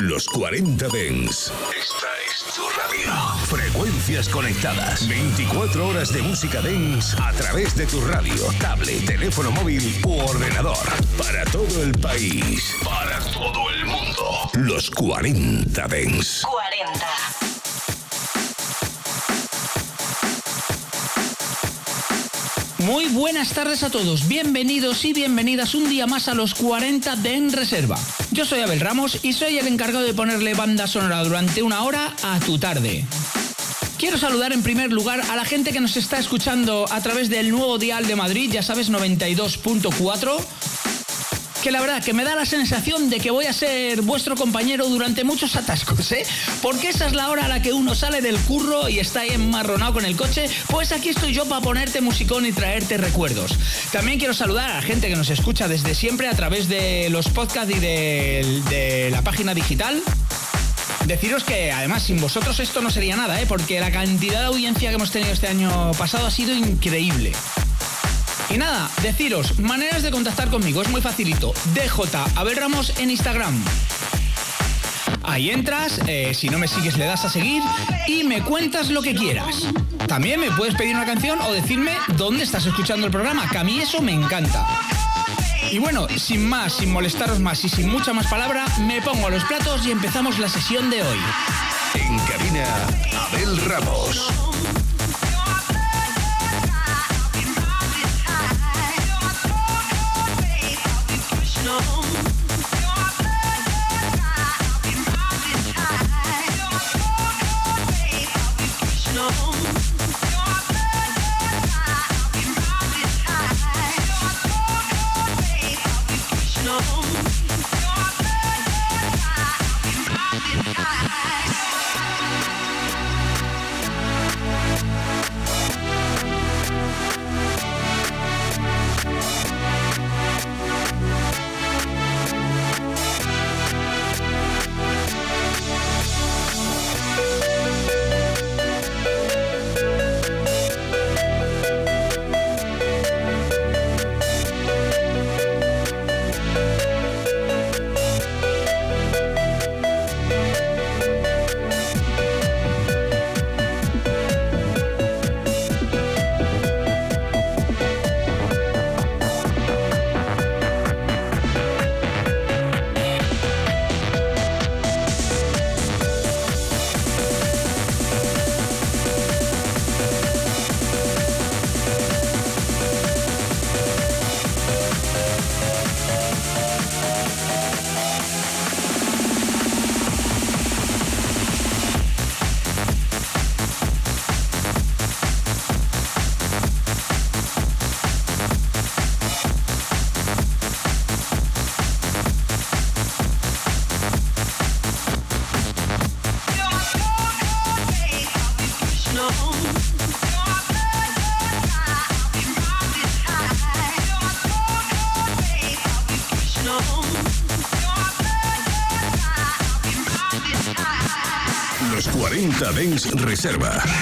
Los 40 Dens. Esta es tu radio. Frecuencias conectadas. 24 horas de música Dens a través de tu radio, tablet, teléfono móvil u ordenador. Para todo el país. Para todo el mundo. Los 40 Dens. 40. Muy buenas tardes a todos, bienvenidos y bienvenidas un día más a los 40 de En Reserva. Yo soy Abel Ramos y soy el encargado de ponerle banda sonora durante una hora a tu tarde. Quiero saludar en primer lugar a la gente que nos está escuchando a través del nuevo dial de Madrid, ya sabes, 92.4 que la verdad que me da la sensación de que voy a ser vuestro compañero durante muchos atascos, ¿eh? Porque esa es la hora a la que uno sale del curro y está ahí enmarronado con el coche, pues aquí estoy yo para ponerte musicón y traerte recuerdos. También quiero saludar a la gente que nos escucha desde siempre a través de los podcasts y de, de la página digital. Deciros que además sin vosotros esto no sería nada, ¿eh? porque la cantidad de audiencia que hemos tenido este año pasado ha sido increíble. Y nada, deciros, maneras de contactar conmigo, es muy facilito. DJ Abel Ramos en Instagram. Ahí entras, eh, si no me sigues le das a seguir y me cuentas lo que quieras. También me puedes pedir una canción o decirme dónde estás escuchando el programa, que a mí eso me encanta. Y bueno, sin más, sin molestaros más y sin mucha más palabra, me pongo a los platos y empezamos la sesión de hoy. En cabina, Abel Ramos. Benz Reserva.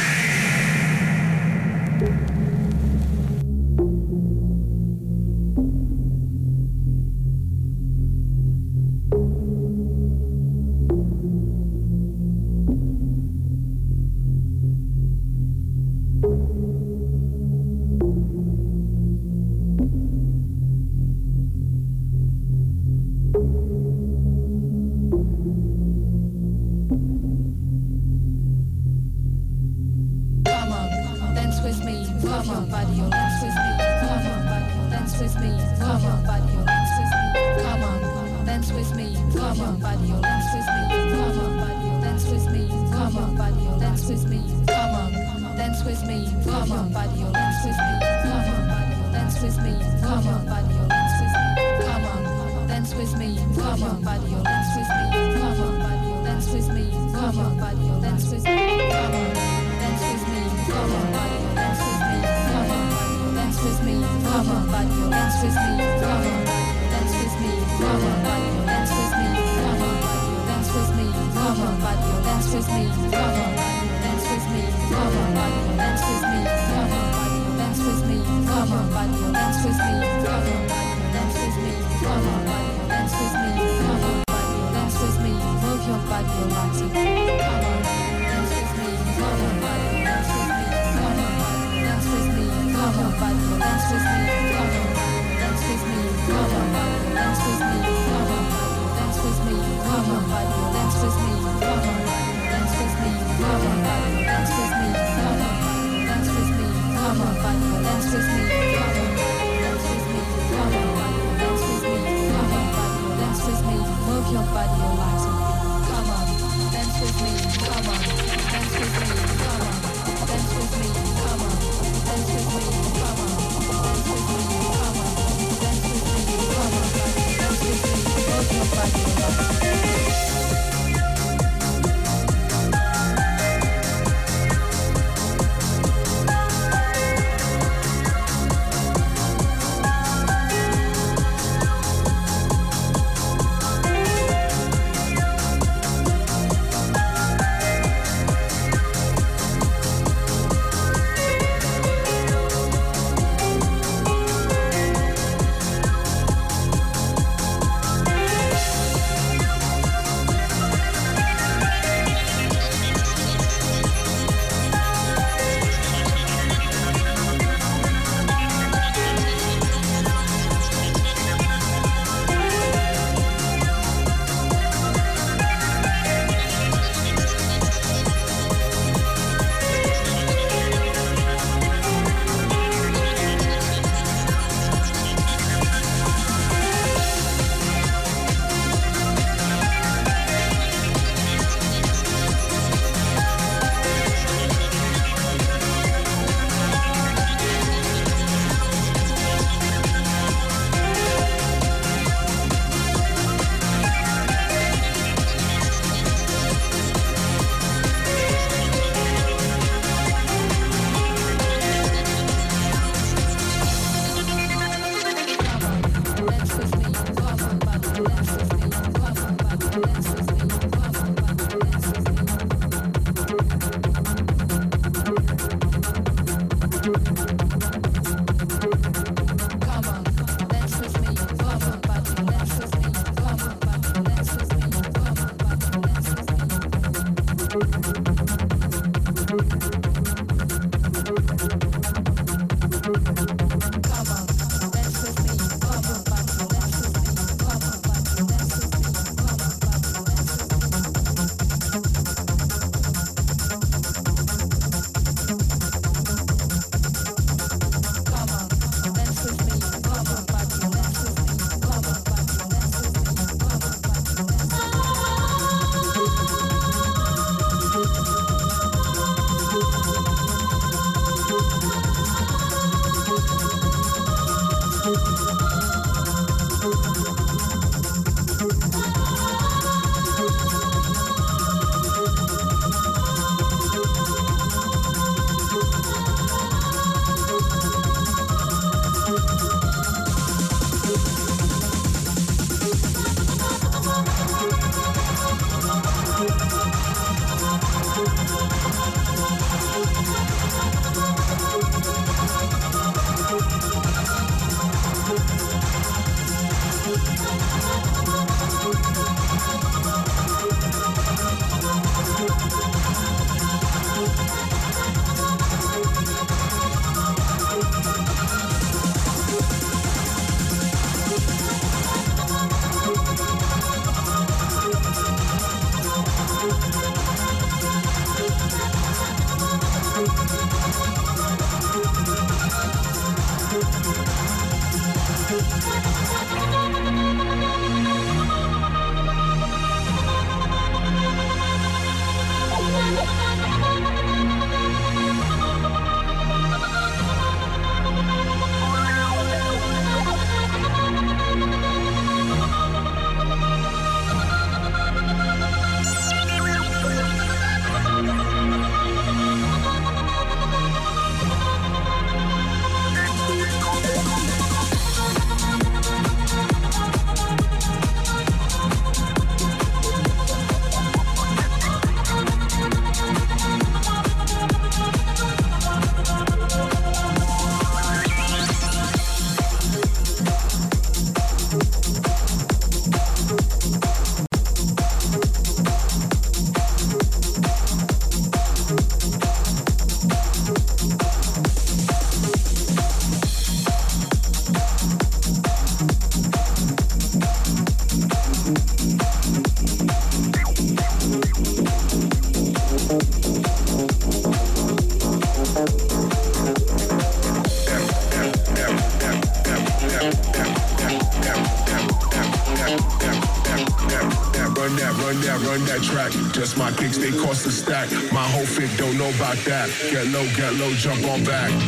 Low, get low, jump on back.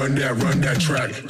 run that, run that track.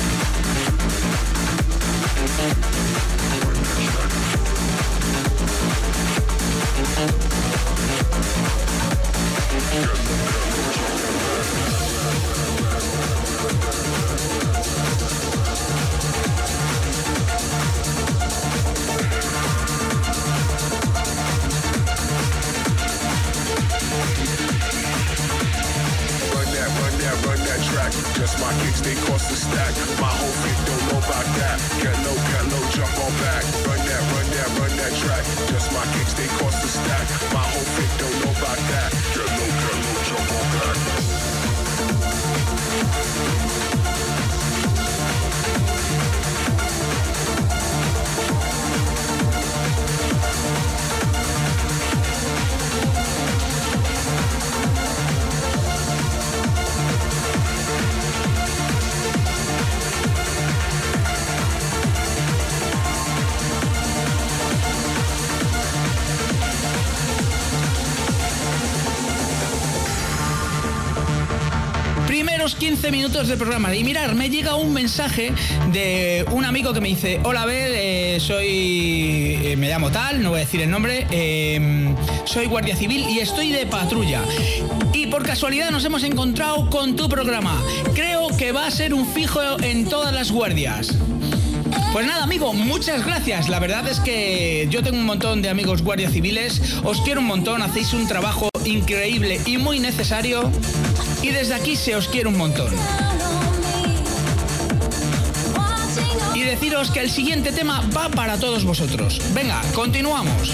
Yes. Track. Just my kicks, they cost a stack. My whole fit don't know about that. Get low, get low, jump on back. Run that, run that, run that track. Just my kicks, they cost a stack. My whole fit don't know about that. Get low, get low, jump on back. 15 minutos del programa. Y mirar, me llega un mensaje de un amigo que me dice, hola Abel, eh, soy... eh, me llamo tal, no voy a decir el nombre, eh, soy guardia civil y estoy de patrulla. Y por casualidad nos hemos encontrado con tu programa. Creo que va a ser un fijo en todas las guardias. Pues nada, amigo, muchas gracias. La verdad es que yo tengo un montón de amigos guardias civiles. Os quiero un montón, hacéis un trabajo increíble y muy necesario. Y desde aquí se os quiere un montón. Y deciros que el siguiente tema va para todos vosotros. Venga, continuamos.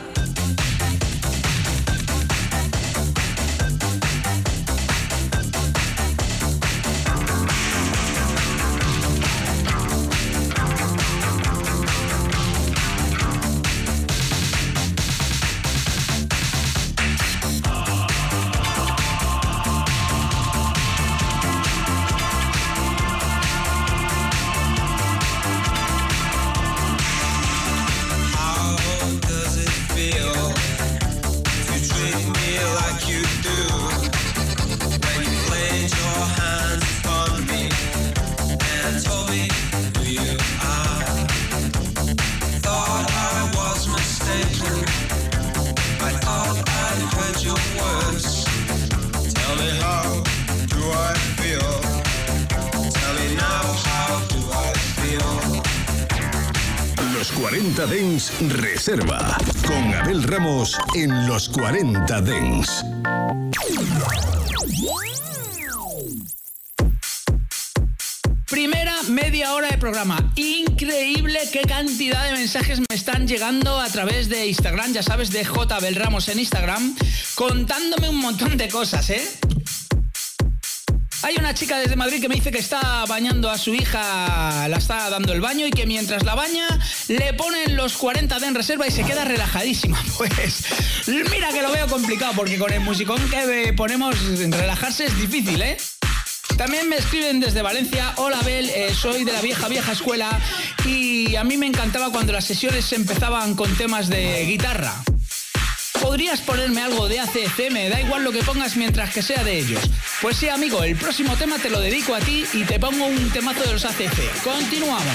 Los 40 Dens. Primera media hora de programa. Increíble qué cantidad de mensajes me están llegando a través de Instagram, ya sabes, de J. Abel Ramos en Instagram, contándome un montón de cosas, ¿eh? Hay una chica desde Madrid que me dice que está bañando a su hija, la está dando el baño y que mientras la baña le ponen los 40 de en reserva y se queda relajadísima. Pues mira que lo veo complicado porque con el musicón que ponemos relajarse es difícil, ¿eh? También me escriben desde Valencia, hola Abel, eh, soy de la vieja vieja escuela y a mí me encantaba cuando las sesiones empezaban con temas de guitarra. ¿Podrías ponerme algo de ACC? Me da igual lo que pongas mientras que sea de ellos. Pues sí, amigo, el próximo tema te lo dedico a ti y te pongo un temazo de los ACC. Continuamos.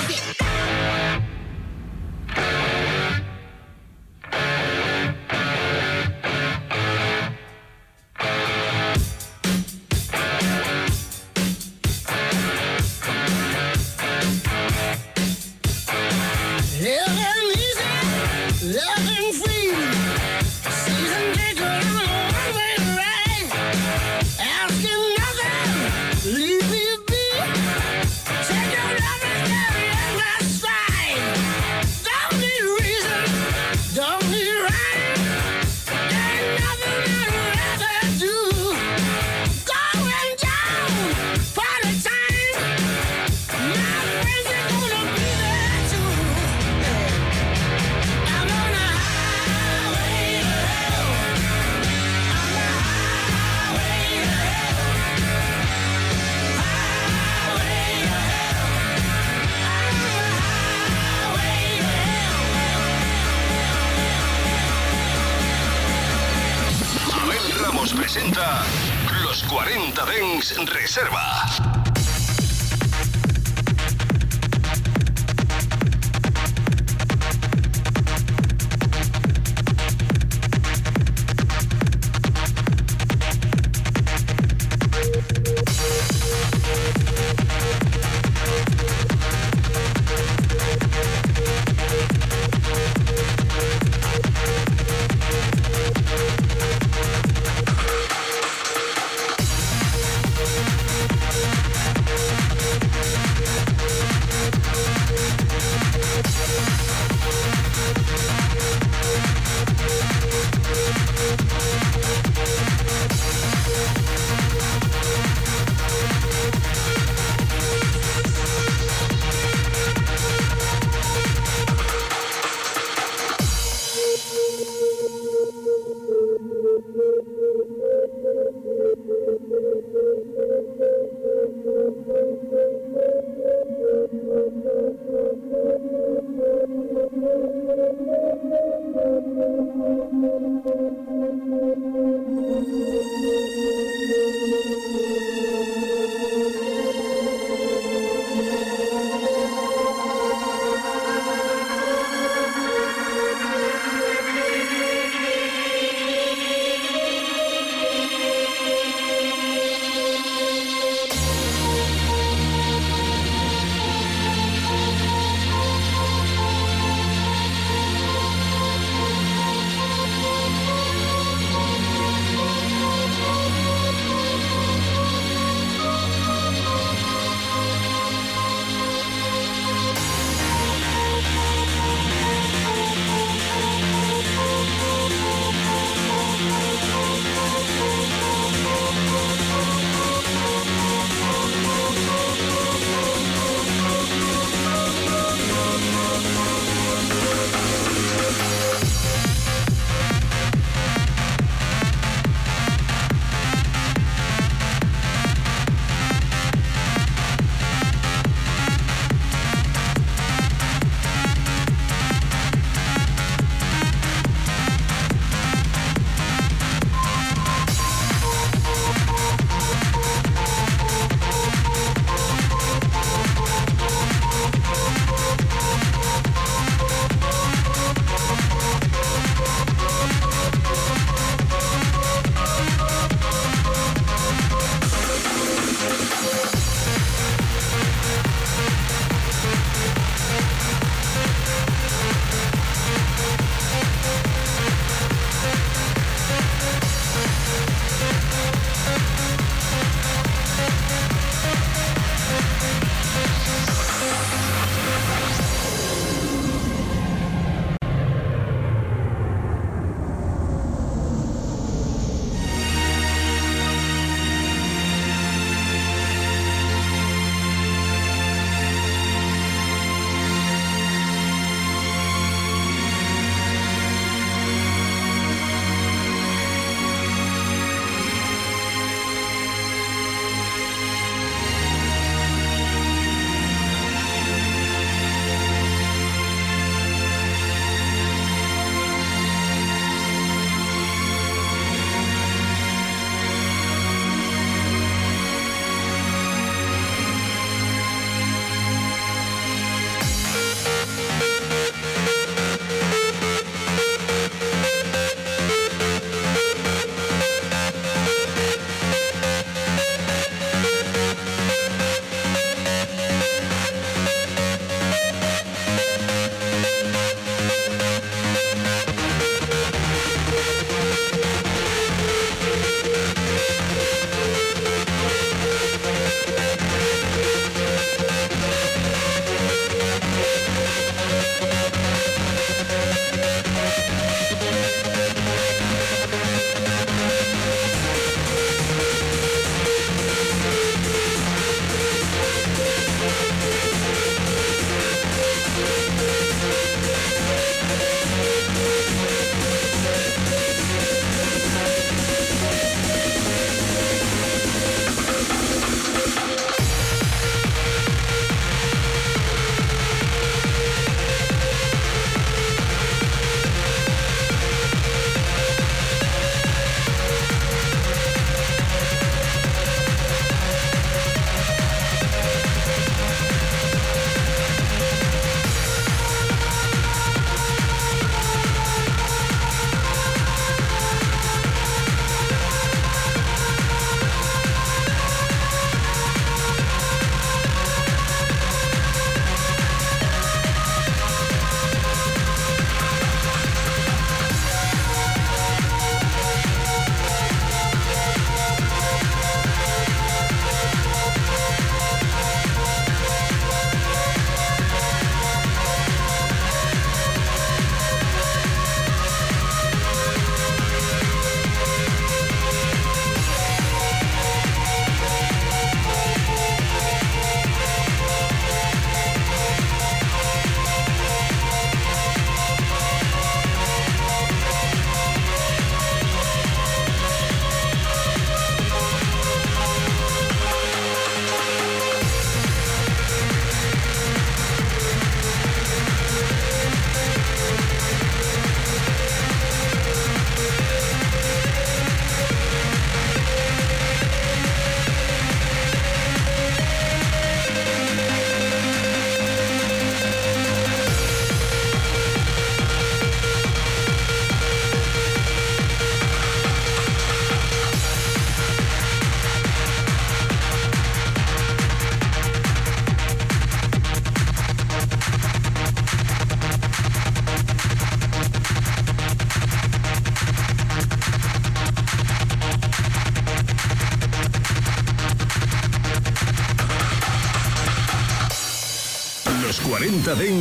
40 Dens Reserva.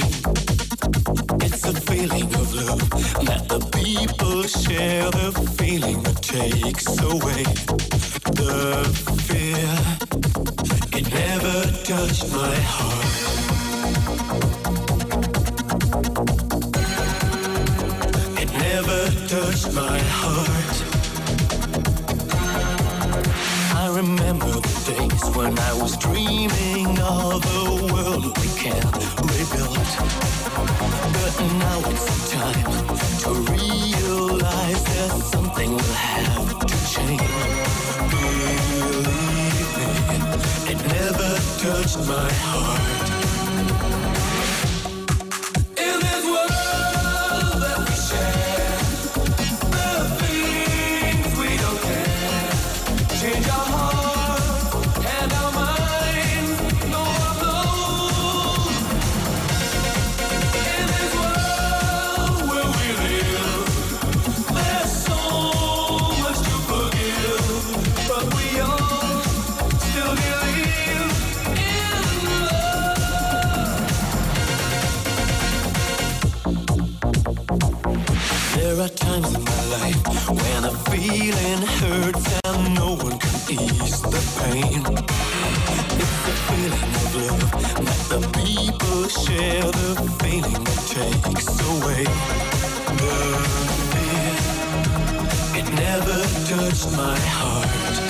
me. people share the feeling that takes away the fear. It never touched my heart.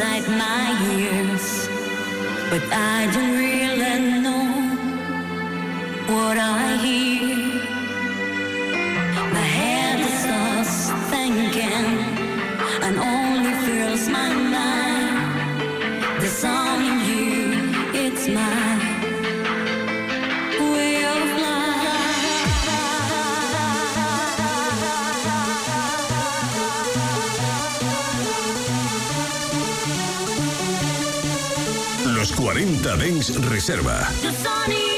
inside my ears, but I don't. 40 Dens Reserva.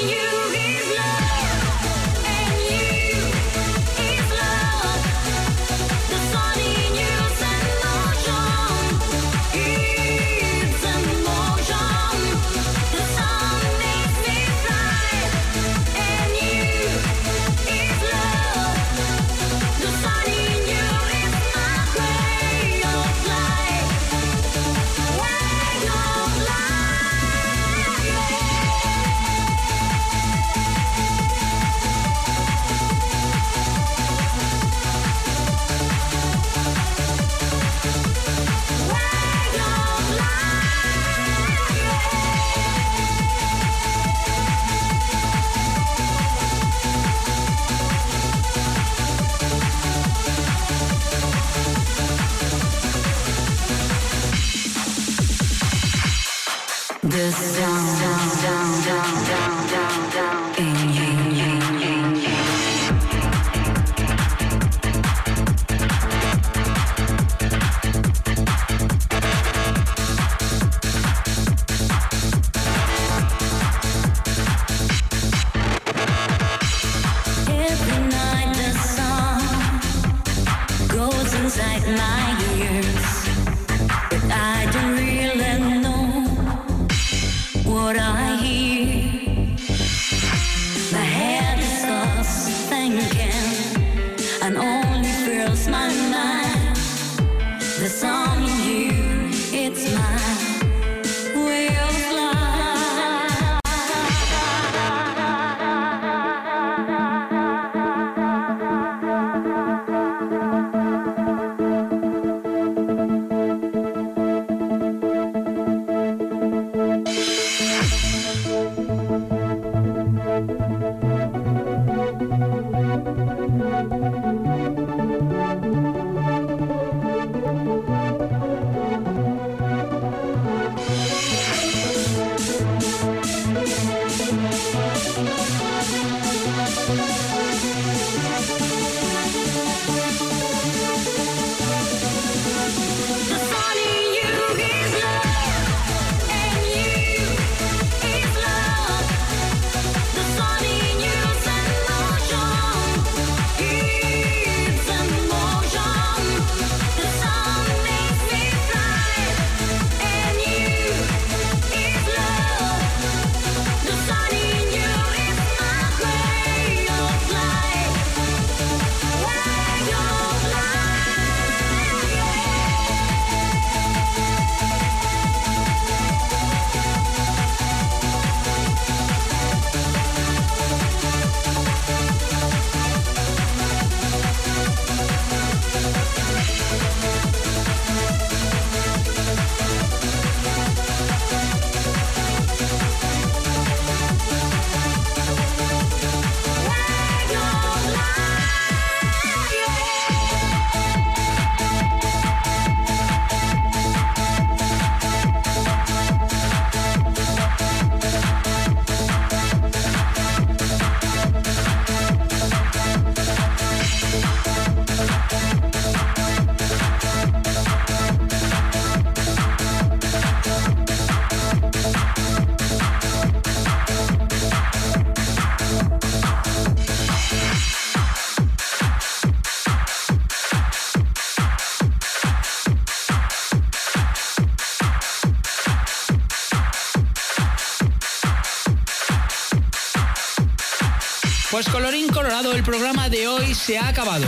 Programa de hoy se ha acabado.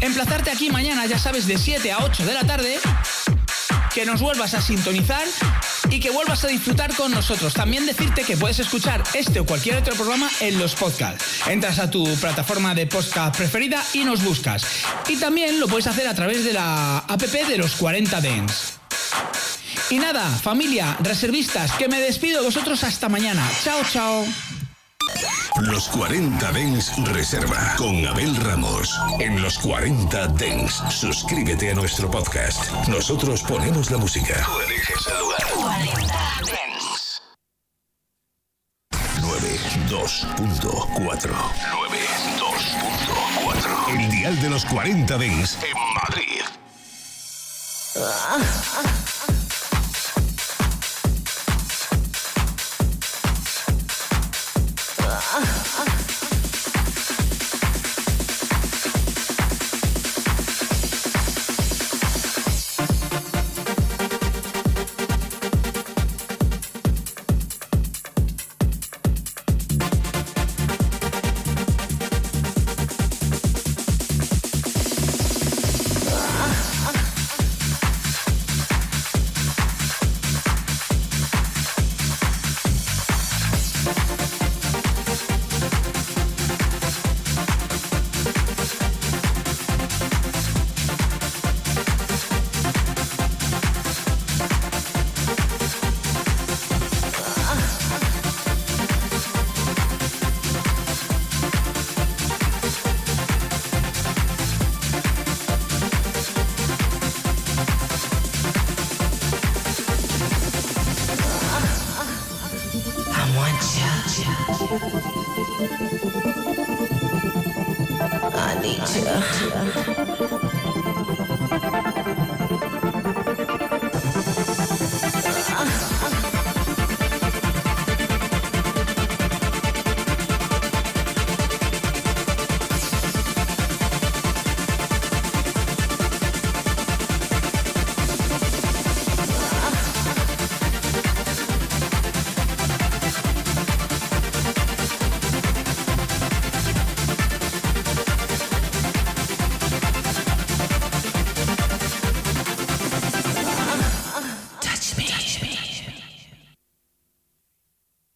Emplazarte aquí mañana, ya sabes, de 7 a 8 de la tarde, que nos vuelvas a sintonizar y que vuelvas a disfrutar con nosotros. También decirte que puedes escuchar este o cualquier otro programa en los podcasts. Entras a tu plataforma de podcast preferida y nos buscas. Y también lo puedes hacer a través de la app de los 40 Dens. Y nada, familia, reservistas, que me despido de vosotros hasta mañana. Chao, chao. Los 40 Dens Reserva con Abel Ramos. En los 40 Dens, suscríbete a nuestro podcast. Nosotros ponemos la música. Tú eliges el lugar. 40 Dens. 92.4 92.4 El dial de los 40 Dens en Madrid.